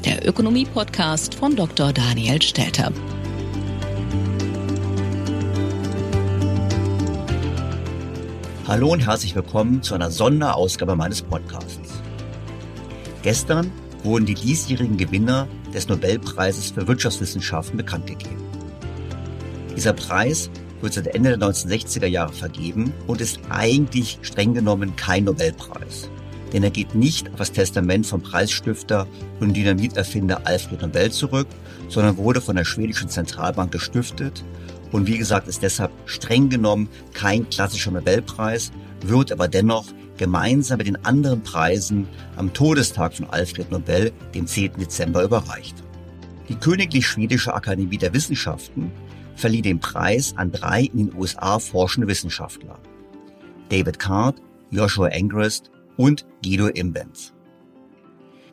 der Ökonomie-Podcast von Dr. Daniel Stelter. Hallo und herzlich willkommen zu einer Sonderausgabe meines Podcasts. Gestern wurden die diesjährigen Gewinner des Nobelpreises für Wirtschaftswissenschaften bekannt gegeben. Dieser Preis wird seit Ende der 1960er Jahre vergeben und ist eigentlich streng genommen kein Nobelpreis denn er geht nicht auf das Testament vom Preisstifter und Dynamiterfinder Alfred Nobel zurück, sondern wurde von der schwedischen Zentralbank gestiftet und wie gesagt ist deshalb streng genommen kein klassischer Nobelpreis, wird aber dennoch gemeinsam mit den anderen Preisen am Todestag von Alfred Nobel, dem 10. Dezember, überreicht. Die Königlich Schwedische Akademie der Wissenschaften verlieh den Preis an drei in den USA forschende Wissenschaftler. David Card, Joshua Angrist und Guido Imbens.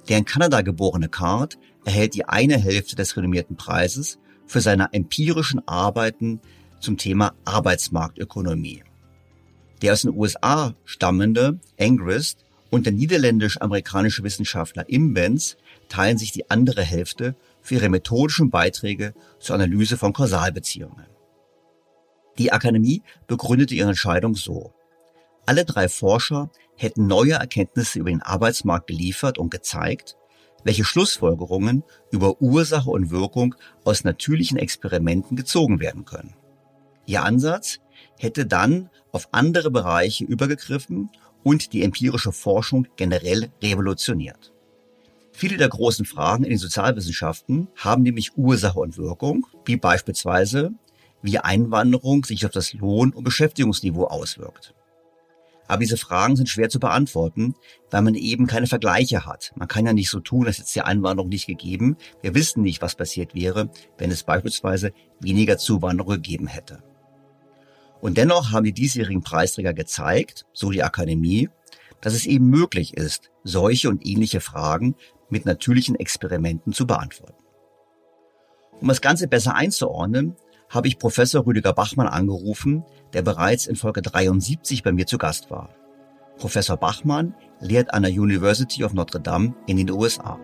Der in Kanada geborene Card erhält die eine Hälfte des renommierten Preises für seine empirischen Arbeiten zum Thema Arbeitsmarktökonomie. Der aus den USA stammende Angrist und der niederländisch-amerikanische Wissenschaftler Imbens teilen sich die andere Hälfte für ihre methodischen Beiträge zur Analyse von Kausalbeziehungen. Die Akademie begründete ihre Entscheidung so. Alle drei Forscher hätten neue Erkenntnisse über den Arbeitsmarkt geliefert und gezeigt, welche Schlussfolgerungen über Ursache und Wirkung aus natürlichen Experimenten gezogen werden können. Ihr Ansatz hätte dann auf andere Bereiche übergegriffen und die empirische Forschung generell revolutioniert. Viele der großen Fragen in den Sozialwissenschaften haben nämlich Ursache und Wirkung, wie beispielsweise, wie Einwanderung sich auf das Lohn- und Beschäftigungsniveau auswirkt. Aber diese Fragen sind schwer zu beantworten, weil man eben keine Vergleiche hat. Man kann ja nicht so tun, hätte es die Einwanderung nicht gegeben. Wir wissen nicht, was passiert wäre, wenn es beispielsweise weniger Zuwanderung gegeben hätte. Und dennoch haben die diesjährigen Preisträger gezeigt, so die Akademie, dass es eben möglich ist, solche und ähnliche Fragen mit natürlichen Experimenten zu beantworten. Um das Ganze besser einzuordnen, habe ich Professor Rüdiger Bachmann angerufen, der bereits in Folge 73 bei mir zu Gast war. Professor Bachmann lehrt an der University of Notre Dame in den USA.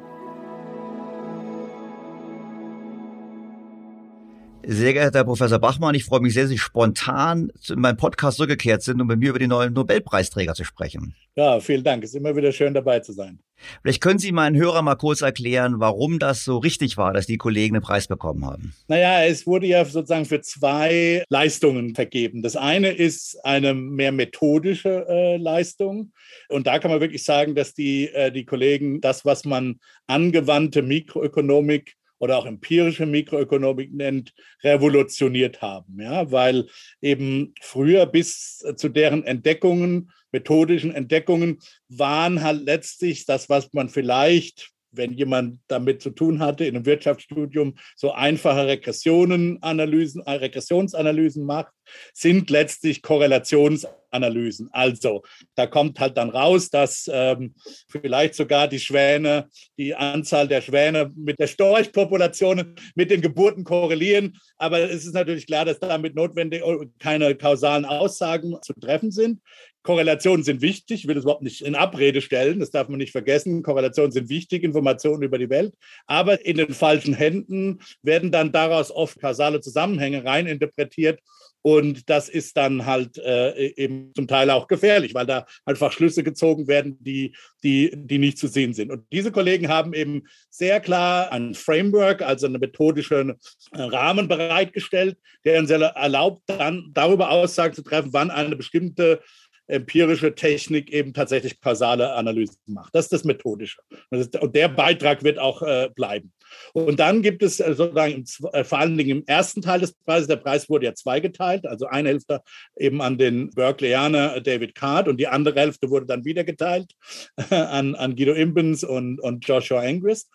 Sehr geehrter Herr Professor Bachmann, ich freue mich sehr, dass Sie spontan in meinem Podcast zurückgekehrt sind, um mit mir über die neuen Nobelpreisträger zu sprechen. Ja, vielen Dank. Es ist immer wieder schön dabei zu sein. Vielleicht können Sie meinen Hörern mal kurz erklären, warum das so richtig war, dass die Kollegen den Preis bekommen haben. Naja, es wurde ja sozusagen für zwei Leistungen vergeben. Das eine ist eine mehr methodische äh, Leistung. Und da kann man wirklich sagen, dass die, äh, die Kollegen das, was man angewandte Mikroökonomik oder auch empirische Mikroökonomik nennt, revolutioniert haben. Ja, weil eben früher bis zu deren Entdeckungen, methodischen Entdeckungen, waren halt letztlich das, was man vielleicht wenn jemand damit zu tun hatte in einem Wirtschaftsstudium, so einfache Regressionenanalysen, äh, Regressionsanalysen macht, sind letztlich Korrelationsanalysen. Also da kommt halt dann raus, dass ähm, vielleicht sogar die Schwäne, die Anzahl der Schwäne mit der Storchpopulation mit den Geburten korrelieren. Aber es ist natürlich klar, dass damit notwendig keine kausalen Aussagen zu treffen sind. Korrelationen sind wichtig, ich will das überhaupt nicht in Abrede stellen, das darf man nicht vergessen. Korrelationen sind wichtig, Informationen über die Welt, aber in den falschen Händen werden dann daraus oft kausale Zusammenhänge reininterpretiert und das ist dann halt äh, eben zum Teil auch gefährlich, weil da einfach Schlüsse gezogen werden, die, die, die nicht zu sehen sind. Und diese Kollegen haben eben sehr klar ein Framework, also einen methodischen äh, Rahmen bereitgestellt, der uns erlaubt, dann darüber Aussagen zu treffen, wann eine bestimmte empirische Technik eben tatsächlich kausale Analysen macht. Das ist das Methodische. Und der Beitrag wird auch äh, bleiben. Und dann gibt es äh, sozusagen äh, vor allen Dingen im ersten Teil des Preises, der Preis wurde ja zweigeteilt, also eine Hälfte eben an den Berkeleyaner David Card und die andere Hälfte wurde dann wieder geteilt an, an Guido Imbens und, und Joshua Angris.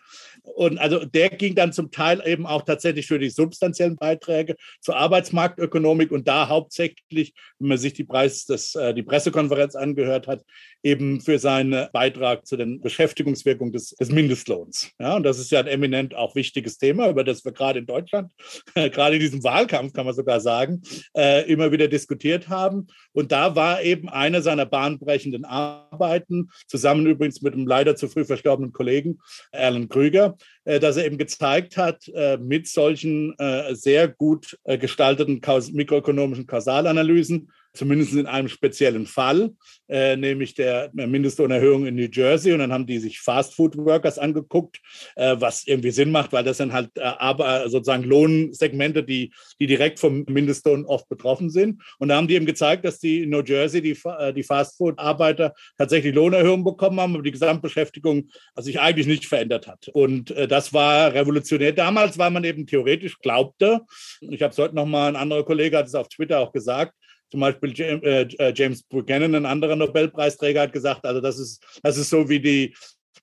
Und also der ging dann zum Teil eben auch tatsächlich für die substanziellen Beiträge zur Arbeitsmarktökonomik und da hauptsächlich, wenn man sich die, Preis des, äh, die Pressekonferenz angehört hat, eben für seinen Beitrag zu den Beschäftigungswirkungen des, des Mindestlohns. Ja, und das ist ja ein eminent auch wichtiges Thema, über das wir gerade in Deutschland, gerade in diesem Wahlkampf kann man sogar sagen, äh, immer wieder diskutiert haben. Und da war eben eine seiner bahnbrechenden Arbeiten, zusammen übrigens mit einem leider zu früh verstorbenen Kollegen, Alan Krüger, dass er eben gezeigt hat, äh, mit solchen äh, sehr gut äh, gestalteten mikroökonomischen Kausalanalysen, zumindest in einem speziellen Fall, äh, nämlich der Mindestlohnerhöhung in New Jersey. Und dann haben die sich Fast-Food-Workers angeguckt, äh, was irgendwie Sinn macht, weil das sind halt äh, aber sozusagen Lohnsegmente, die, die direkt vom Mindestlohn oft betroffen sind. Und da haben die eben gezeigt, dass die in New Jersey, die, äh, die Fast-Food-Arbeiter tatsächlich Lohnerhöhungen bekommen haben, aber die Gesamtbeschäftigung sich eigentlich nicht verändert hat. Und äh, das war revolutionär damals, weil man eben theoretisch glaubte, ich habe es heute nochmal, ein anderer Kollege hat es auf Twitter auch gesagt, zum Beispiel äh, äh, James Buchanan, ein anderer Nobelpreisträger, hat gesagt, also das ist, das ist so wie die,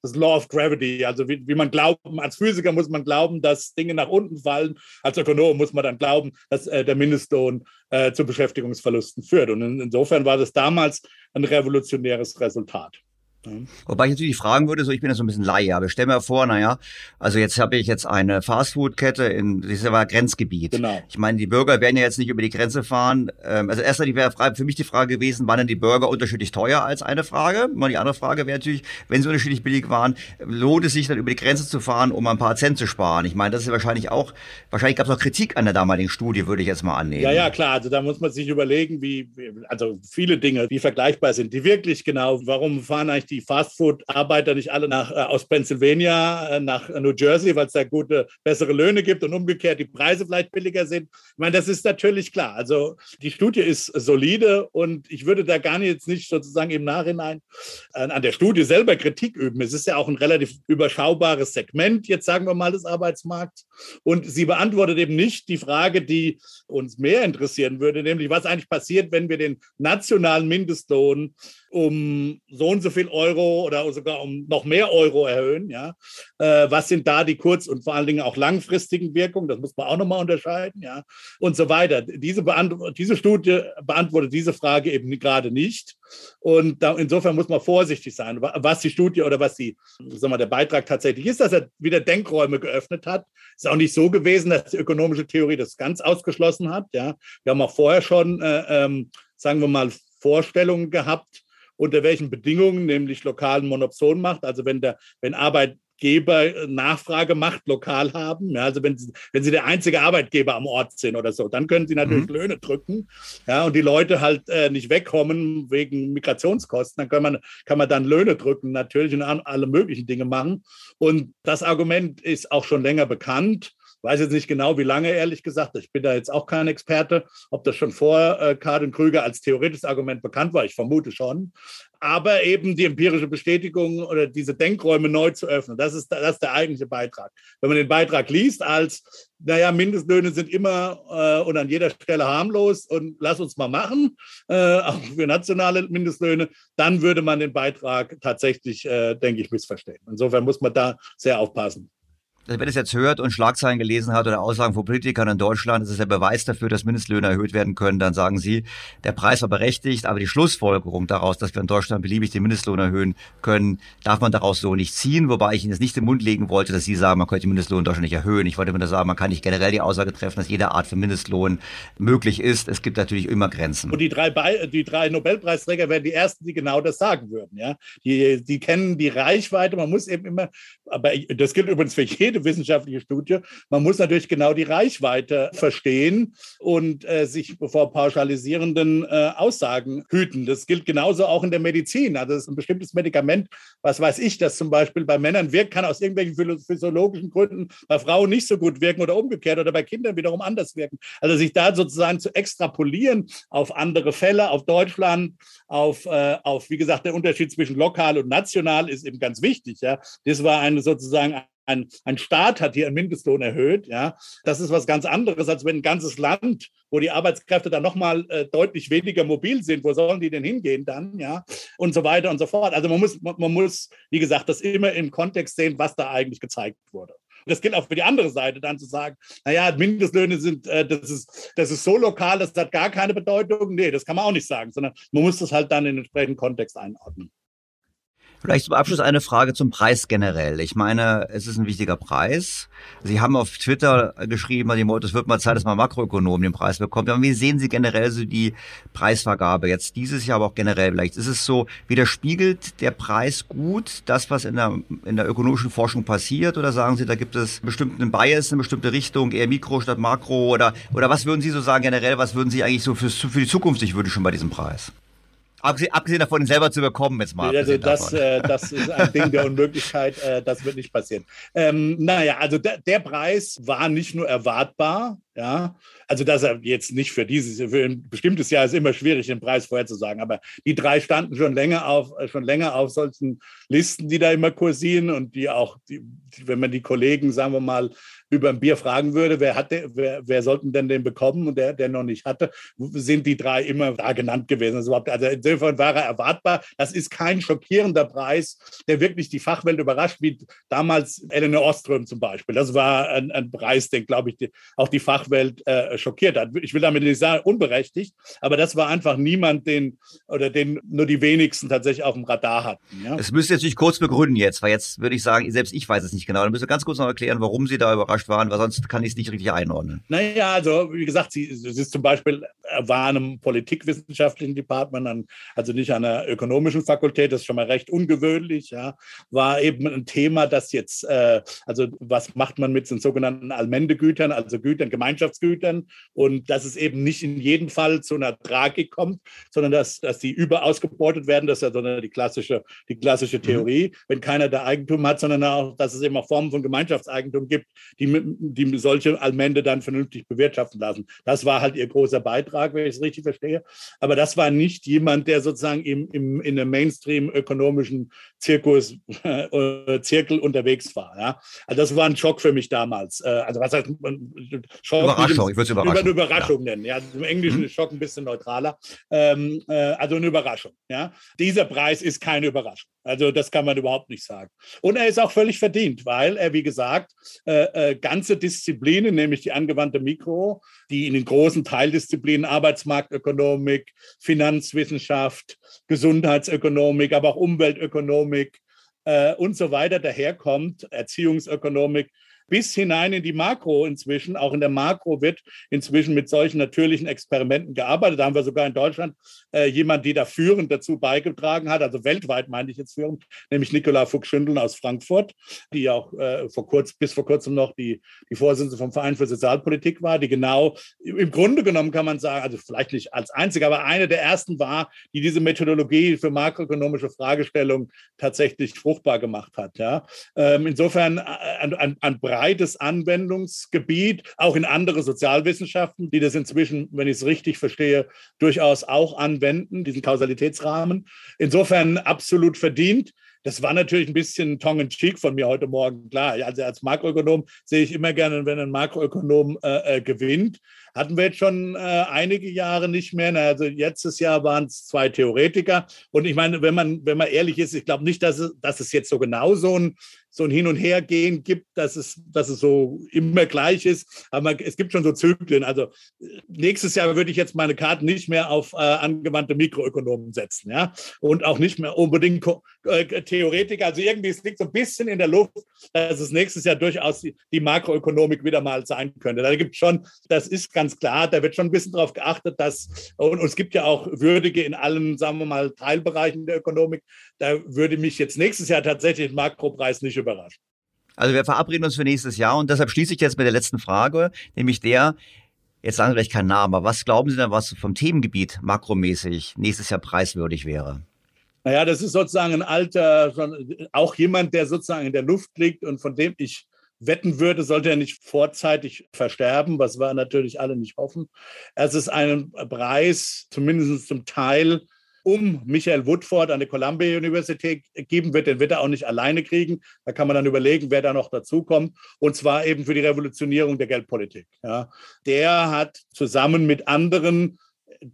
das Law of Gravity, also wie, wie man glauben, als Physiker muss man glauben, dass Dinge nach unten fallen, als Ökonom muss man dann glauben, dass äh, der Mindestlohn äh, zu Beschäftigungsverlusten führt. Und in, insofern war das damals ein revolutionäres Resultat. Mhm. Wobei ich natürlich fragen würde, so ich bin ja so ein bisschen Laie, aber stell mir vor, naja, also jetzt habe ich jetzt eine Fastfood-Kette in, das ist ja Grenzgebiet. Genau. Ich meine, die Bürger werden ja jetzt nicht über die Grenze fahren. Ähm, also erstmal wäre für mich die Frage gewesen, waren denn die Burger unterschiedlich teuer als eine Frage? Mal die andere Frage wäre natürlich, wenn sie unterschiedlich billig waren, lohnt es sich dann über die Grenze zu fahren, um ein paar Cent zu sparen? Ich meine, das ist ja wahrscheinlich auch, wahrscheinlich gab es auch Kritik an der damaligen Studie, würde ich jetzt mal annehmen. Ja, ja, klar. Also da muss man sich überlegen, wie, also viele Dinge, die vergleichbar sind, die wirklich genau, warum fahren eigentlich die die Fastfood-Arbeiter nicht alle nach, äh, aus Pennsylvania äh, nach New Jersey, weil es da gute, bessere Löhne gibt und umgekehrt die Preise vielleicht billiger sind. Ich meine, das ist natürlich klar. Also die Studie ist solide und ich würde da gar nicht jetzt nicht sozusagen im Nachhinein an, an der Studie selber Kritik üben. Es ist ja auch ein relativ überschaubares Segment, jetzt sagen wir mal, des Arbeitsmarkts. Und sie beantwortet eben nicht die Frage, die uns mehr interessieren würde, nämlich was eigentlich passiert, wenn wir den nationalen Mindestlohn um so und so viel Euro oder sogar um noch mehr Euro erhöhen. Ja? Äh, was sind da die kurz- und vor allen Dingen auch langfristigen Wirkungen? Das muss man auch nochmal unterscheiden. Ja? Und so weiter. Diese, diese Studie beantwortet diese Frage eben gerade nicht. Und da, insofern muss man vorsichtig sein, was die Studie oder was die, sagen wir, der Beitrag tatsächlich ist, dass er wieder Denkräume geöffnet hat. Ist auch nicht so gewesen, dass die ökonomische Theorie das ganz ausgeschlossen hat. Ja, wir haben auch vorher schon, äh, ähm, sagen wir mal, Vorstellungen gehabt, unter welchen Bedingungen, nämlich lokalen Monopson macht. Also wenn der, wenn Arbeitgeber Nachfragemacht lokal haben, ja, also wenn sie, wenn sie der einzige Arbeitgeber am Ort sind oder so, dann können sie natürlich mhm. Löhne drücken, ja, und die Leute halt äh, nicht wegkommen wegen Migrationskosten, dann kann man, kann man dann Löhne drücken natürlich und alle möglichen Dinge machen. Und das Argument ist auch schon länger bekannt weiß jetzt nicht genau, wie lange, ehrlich gesagt. Ich bin da jetzt auch kein Experte, ob das schon vor äh, Karin Krüger als theoretisches Argument bekannt war. Ich vermute schon. Aber eben die empirische Bestätigung oder diese Denkräume neu zu öffnen, das ist, das ist der eigentliche Beitrag. Wenn man den Beitrag liest als, naja, Mindestlöhne sind immer äh, und an jeder Stelle harmlos und lass uns mal machen, äh, auch für nationale Mindestlöhne, dann würde man den Beitrag tatsächlich, äh, denke ich, missverstehen. Insofern muss man da sehr aufpassen. Wer das jetzt hört und Schlagzeilen gelesen hat oder Aussagen von Politikern in Deutschland, das ist der Beweis dafür, dass Mindestlöhne erhöht werden können, dann sagen sie, der Preis war berechtigt, aber die Schlussfolgerung daraus, dass wir in Deutschland beliebig den Mindestlohn erhöhen können, darf man daraus so nicht ziehen, wobei ich Ihnen jetzt nicht im Mund legen wollte, dass Sie sagen, man könnte den Mindestlohn in Deutschland nicht erhöhen. Ich wollte nur sagen, man kann nicht generell die Aussage treffen, dass jede Art von Mindestlohn möglich ist. Es gibt natürlich immer Grenzen. Und die drei, Be die drei Nobelpreisträger wären die Ersten, die genau das sagen würden. Ja? Die, die kennen die Reichweite, man muss eben immer, aber das gilt übrigens für jede wissenschaftliche Studie, Studie. Man muss natürlich genau die Reichweite verstehen und äh, sich vor pauschalisierenden äh, Aussagen hüten. Das gilt genauso auch in der Medizin. Also es ist ein bestimmtes Medikament, was weiß ich, das zum Beispiel bei Männern wirkt, kann aus irgendwelchen physiologischen Gründen bei Frauen nicht so gut wirken oder umgekehrt oder bei Kindern wiederum anders wirken. Also sich da sozusagen zu extrapolieren auf andere Fälle, auf Deutschland, auf, äh, auf wie gesagt, der Unterschied zwischen lokal und national ist eben ganz wichtig. Ja. Das war eine sozusagen ein, ein Staat hat hier einen Mindestlohn erhöht, ja, das ist was ganz anderes, als wenn ein ganzes Land, wo die Arbeitskräfte dann nochmal äh, deutlich weniger mobil sind, wo sollen die denn hingehen dann, ja, und so weiter und so fort. Also man muss, man muss, wie gesagt, das immer im Kontext sehen, was da eigentlich gezeigt wurde. Das gilt auch für die andere Seite, dann zu sagen, naja, Mindestlöhne sind, äh, das, ist, das ist so lokal, das hat gar keine Bedeutung. Nee, das kann man auch nicht sagen, sondern man muss das halt dann in den entsprechenden Kontext einordnen. Vielleicht zum Abschluss eine Frage zum Preis generell. Ich meine, es ist ein wichtiger Preis. Sie haben auf Twitter geschrieben, es wird mal Zeit, dass man Makroökonomen den Preis bekommt. Aber wie sehen Sie generell so die Preisvergabe jetzt dieses Jahr, aber auch generell vielleicht? Ist es so, widerspiegelt der Preis gut das, was in der, in der ökonomischen Forschung passiert? Oder sagen Sie, da gibt es bestimmten Bias, eine bestimmte Richtung, eher Mikro statt Makro? Oder, oder was würden Sie so sagen generell? Was würden Sie eigentlich so für, für die Zukunft sich wünschen bei diesem Preis? Abgesehen davon, ihn selber zu bekommen, jetzt mal. Also das, äh, das ist ein Ding der Unmöglichkeit, äh, das wird nicht passieren. Ähm, naja, also der, der Preis war nicht nur erwartbar, ja, also dass er jetzt nicht für dieses, für ein bestimmtes Jahr ist immer schwierig, den Preis vorherzusagen, aber die drei standen schon länger auf, schon länger auf solchen Listen, die da immer kursieren und die auch, die, wenn man die Kollegen, sagen wir mal, über ein Bier fragen würde, wer hat der, wer, wer sollten denn den bekommen und der, der noch nicht hatte, sind die drei immer da genannt gewesen. Also, also insofern war er erwartbar. Das ist kein schockierender Preis, der wirklich die Fachwelt überrascht, wie damals Eleanor Ostrom zum Beispiel. Das war ein, ein Preis, den, glaube ich, die, auch die Fachwelt äh, schockiert hat. Ich will damit nicht sagen, unberechtigt, aber das war einfach niemand, den oder den nur die wenigsten tatsächlich auf dem Radar hatten. Ja? Das müsst ihr natürlich kurz begründen jetzt, weil jetzt würde ich sagen, selbst ich weiß es nicht genau. Dann müsst ihr ganz kurz noch erklären, warum Sie da überrascht überrascht waren, weil sonst kann ich es nicht richtig einordnen. Naja, also wie gesagt, sie, sie ist zum Beispiel war an einem politikwissenschaftlichen Department, also nicht an einer ökonomischen Fakultät, das ist schon mal recht ungewöhnlich, ja, war eben ein Thema, das jetzt, äh, also was macht man mit den sogenannten Allmendegütern, also Gütern, Gemeinschaftsgütern, Gemeinschaftsgütern und dass es eben nicht in jedem Fall zu einer Tragik kommt, sondern dass, dass die überausgebeutet werden. Das ist ja so eine, die klassische, die klassische mhm. Theorie, mhm. wenn keiner da Eigentum hat, sondern auch, dass es eben auch Formen von Gemeinschaftseigentum gibt, die, die solche Allmende dann vernünftig bewirtschaften lassen. Das war halt ihr großer Beitrag, wenn ich es richtig verstehe. Aber das war nicht jemand, der sozusagen im, im, in einem Mainstream-ökonomischen Zirkus, äh, Zirkel unterwegs war. Ja? Also das war ein Schock für mich damals. Äh, also was heißt Schock? Überraschung, ich würde es Überraschung. Über eine Überraschung ja. nennen. Ja? Im Englischen mhm. ist Schock ein bisschen neutraler. Ähm, äh, also eine Überraschung. Ja? Dieser Preis ist keine Überraschung. Also das kann man überhaupt nicht sagen. Und er ist auch völlig verdient, weil er, wie gesagt, äh, äh, ganze Disziplinen, nämlich die angewandte Mikro, die in den großen Teildisziplinen Arbeitsmarktökonomik, Finanzwissenschaft, Gesundheitsökonomik, aber auch Umweltökonomik äh, und so weiter daherkommt, Erziehungsökonomik, bis hinein in die Makro inzwischen. Auch in der Makro wird inzwischen mit solchen natürlichen Experimenten gearbeitet. Da haben wir sogar in Deutschland äh, jemanden, die da führend dazu beigetragen hat, also weltweit meine ich jetzt führend, nämlich Nicola Fuchs-Schündeln aus Frankfurt, die auch äh, vor kurz, bis vor kurzem noch die, die Vorsitzende vom Verein für Sozialpolitik war, die genau im Grunde genommen kann man sagen, also vielleicht nicht als einzige, aber eine der ersten war, die diese Methodologie für makroökonomische Fragestellungen tatsächlich fruchtbar gemacht hat. Ja. Ähm, insofern ein, ein, ein breites Anwendungsgebiet, auch in andere Sozialwissenschaften, die das inzwischen, wenn ich es richtig verstehe, durchaus auch anwenden, diesen Kausalitätsrahmen. Insofern absolut verdient. Das war natürlich ein bisschen tongue in cheek von mir heute Morgen, klar. Also als Makroökonom sehe ich immer gerne, wenn ein Makroökonom äh, äh, gewinnt. Hatten wir jetzt schon äh, einige Jahre nicht mehr. Also letztes Jahr waren es zwei Theoretiker. Und ich meine, wenn man, wenn man ehrlich ist, ich glaube nicht, dass es, dass es jetzt so genau so ein, so ein Hin- und Hergehen gibt, dass es, dass es so immer gleich ist. Aber es gibt schon so Zyklen. Also nächstes Jahr würde ich jetzt meine Karten nicht mehr auf äh, angewandte Mikroökonomen setzen. Ja? Und auch nicht mehr unbedingt äh, Theoretiker. Also irgendwie es liegt so ein bisschen in der Luft, dass es nächstes Jahr durchaus die, die Makroökonomik wieder mal sein könnte. Da gibt es schon, das ist ganz klar, da wird schon ein bisschen darauf geachtet, dass, und, und es gibt ja auch Würdige in allen, sagen wir mal, Teilbereichen der Ökonomik. Da würde mich jetzt nächstes Jahr tatsächlich ein Makropreis nicht überraschen. Also wir verabreden uns für nächstes Jahr und deshalb schließe ich jetzt mit der letzten Frage, nämlich der, jetzt sagen Sie vielleicht keinen Namen, aber was glauben Sie denn, was vom Themengebiet makromäßig nächstes Jahr preiswürdig wäre? Naja, das ist sozusagen ein alter, auch jemand, der sozusagen in der Luft liegt und von dem ich wetten würde, sollte er nicht vorzeitig versterben, was wir natürlich alle nicht hoffen. Es ist ein Preis, zumindest zum Teil, um Michael Woodford an der Columbia Universität geben wird. Den wird er auch nicht alleine kriegen. Da kann man dann überlegen, wer da noch dazukommt. Und zwar eben für die Revolutionierung der Geldpolitik. Ja. Der hat zusammen mit anderen,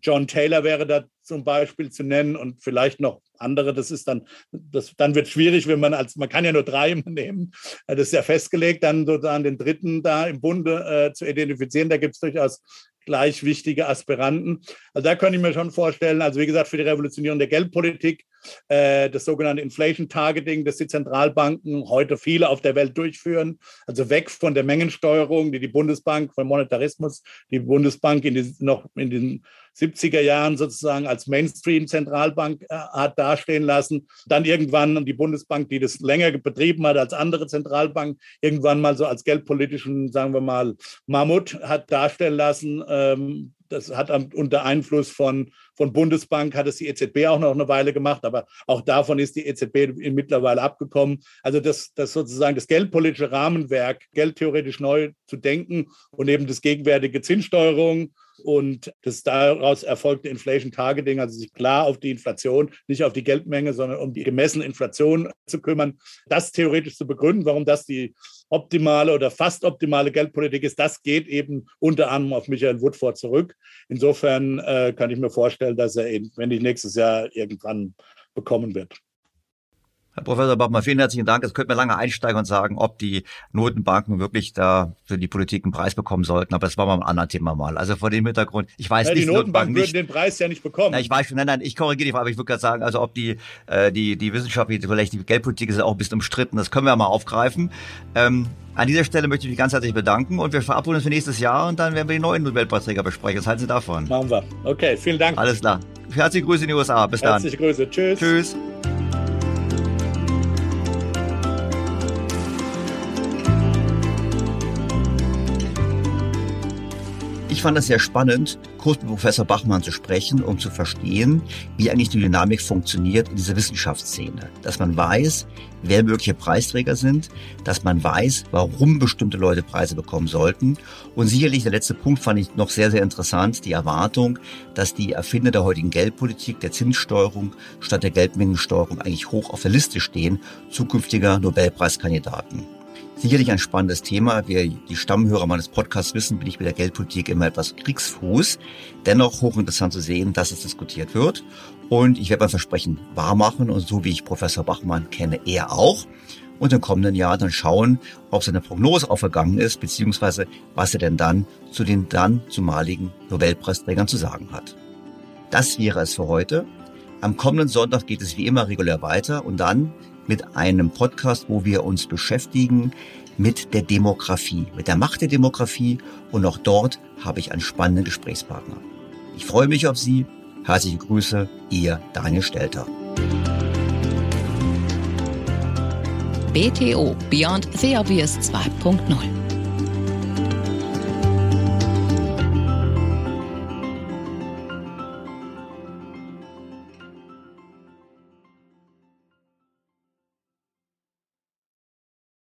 John Taylor wäre da zum Beispiel zu nennen und vielleicht noch andere. Das ist dann, das, dann wird schwierig, wenn man als, man kann ja nur drei nehmen. Das ist ja festgelegt, dann sozusagen den dritten da im Bunde äh, zu identifizieren. Da gibt es durchaus gleich wichtige Aspiranten. Also da könnte ich mir schon vorstellen, also wie gesagt, für die Revolutionierung der Geldpolitik, äh, das sogenannte Inflation Targeting, das die Zentralbanken heute viele auf der Welt durchführen, also weg von der Mengensteuerung, die die Bundesbank, von Monetarismus, die Bundesbank in die, noch in den 70er Jahren sozusagen als Mainstream-Zentralbank äh, hat dastehen lassen. Dann irgendwann die Bundesbank, die das länger betrieben hat als andere Zentralbanken, irgendwann mal so als geldpolitischen, sagen wir mal, Mammut hat darstellen lassen. Ähm, das hat unter Einfluss von, von Bundesbank, hat es die EZB auch noch eine Weile gemacht, aber auch davon ist die EZB mittlerweile abgekommen. Also das, das sozusagen das geldpolitische Rahmenwerk, geldtheoretisch neu zu denken und eben das gegenwärtige Zinssteuerung und das daraus erfolgte Inflation Targeting, also sich klar auf die Inflation, nicht auf die Geldmenge, sondern um die gemessene Inflation zu kümmern, das theoretisch zu begründen, warum das die optimale oder fast optimale Geldpolitik ist, das geht eben unter anderem auf Michael Woodford zurück. Insofern äh, kann ich mir vorstellen, dass er, ihn, wenn nicht nächstes Jahr, irgendwann bekommen wird. Herr Professor Bachmann, vielen herzlichen Dank. Jetzt könnte man lange einsteigen und sagen, ob die Notenbanken wirklich da für die Politik einen Preis bekommen sollten. Aber das war mal ein anderes Thema mal. Also vor dem Hintergrund, ich weiß ja, nicht, die Notenbanken, Notenbanken würden den Preis ja nicht bekommen. Na, ich weiß schon, nein, nein, ich korrigiere die Frage, aber ich würde gerade sagen, also ob die, äh, die, die Wissenschaft, vielleicht die Geldpolitik ist ja auch ein bisschen umstritten. Das können wir mal aufgreifen. Ähm, an dieser Stelle möchte ich mich ganz herzlich bedanken und wir verabreden uns für nächstes Jahr und dann werden wir die neuen Nobelpreisträger besprechen. Was halten Sie davon? Machen wir. Okay, vielen Dank. Alles klar. Herzliche Grüße in die USA. Bis dann. Herzliche Grüße. Tschüss. Tschüss. Ich fand es sehr spannend, kurz mit Professor Bachmann zu sprechen, um zu verstehen, wie eigentlich die Dynamik funktioniert in dieser Wissenschaftsszene. Dass man weiß, wer mögliche Preisträger sind, dass man weiß, warum bestimmte Leute Preise bekommen sollten. Und sicherlich der letzte Punkt fand ich noch sehr, sehr interessant, die Erwartung, dass die Erfinder der heutigen Geldpolitik, der Zinssteuerung statt der Geldmengensteuerung eigentlich hoch auf der Liste stehen, zukünftiger Nobelpreiskandidaten. Sicherlich ein spannendes Thema. Wie die Stammhörer meines Podcasts wissen, bin ich mit der Geldpolitik immer etwas Kriegsfuß. Dennoch hochinteressant zu sehen, dass es diskutiert wird. Und ich werde mein Versprechen wahrmachen und so wie ich Professor Bachmann kenne, er auch. Und im kommenden Jahr dann schauen, ob seine Prognose aufgegangen ist, beziehungsweise was er denn dann zu den dann zumaligen Nobelpreisträgern zu sagen hat. Das wäre es für heute. Am kommenden Sonntag geht es wie immer regulär weiter und dann mit einem Podcast, wo wir uns beschäftigen mit der Demografie, mit der Macht der Demografie und auch dort habe ich einen spannenden Gesprächspartner. Ich freue mich auf Sie. Herzliche Grüße, Ihr Daniel Stelter. BTO Beyond the Obvious 2.0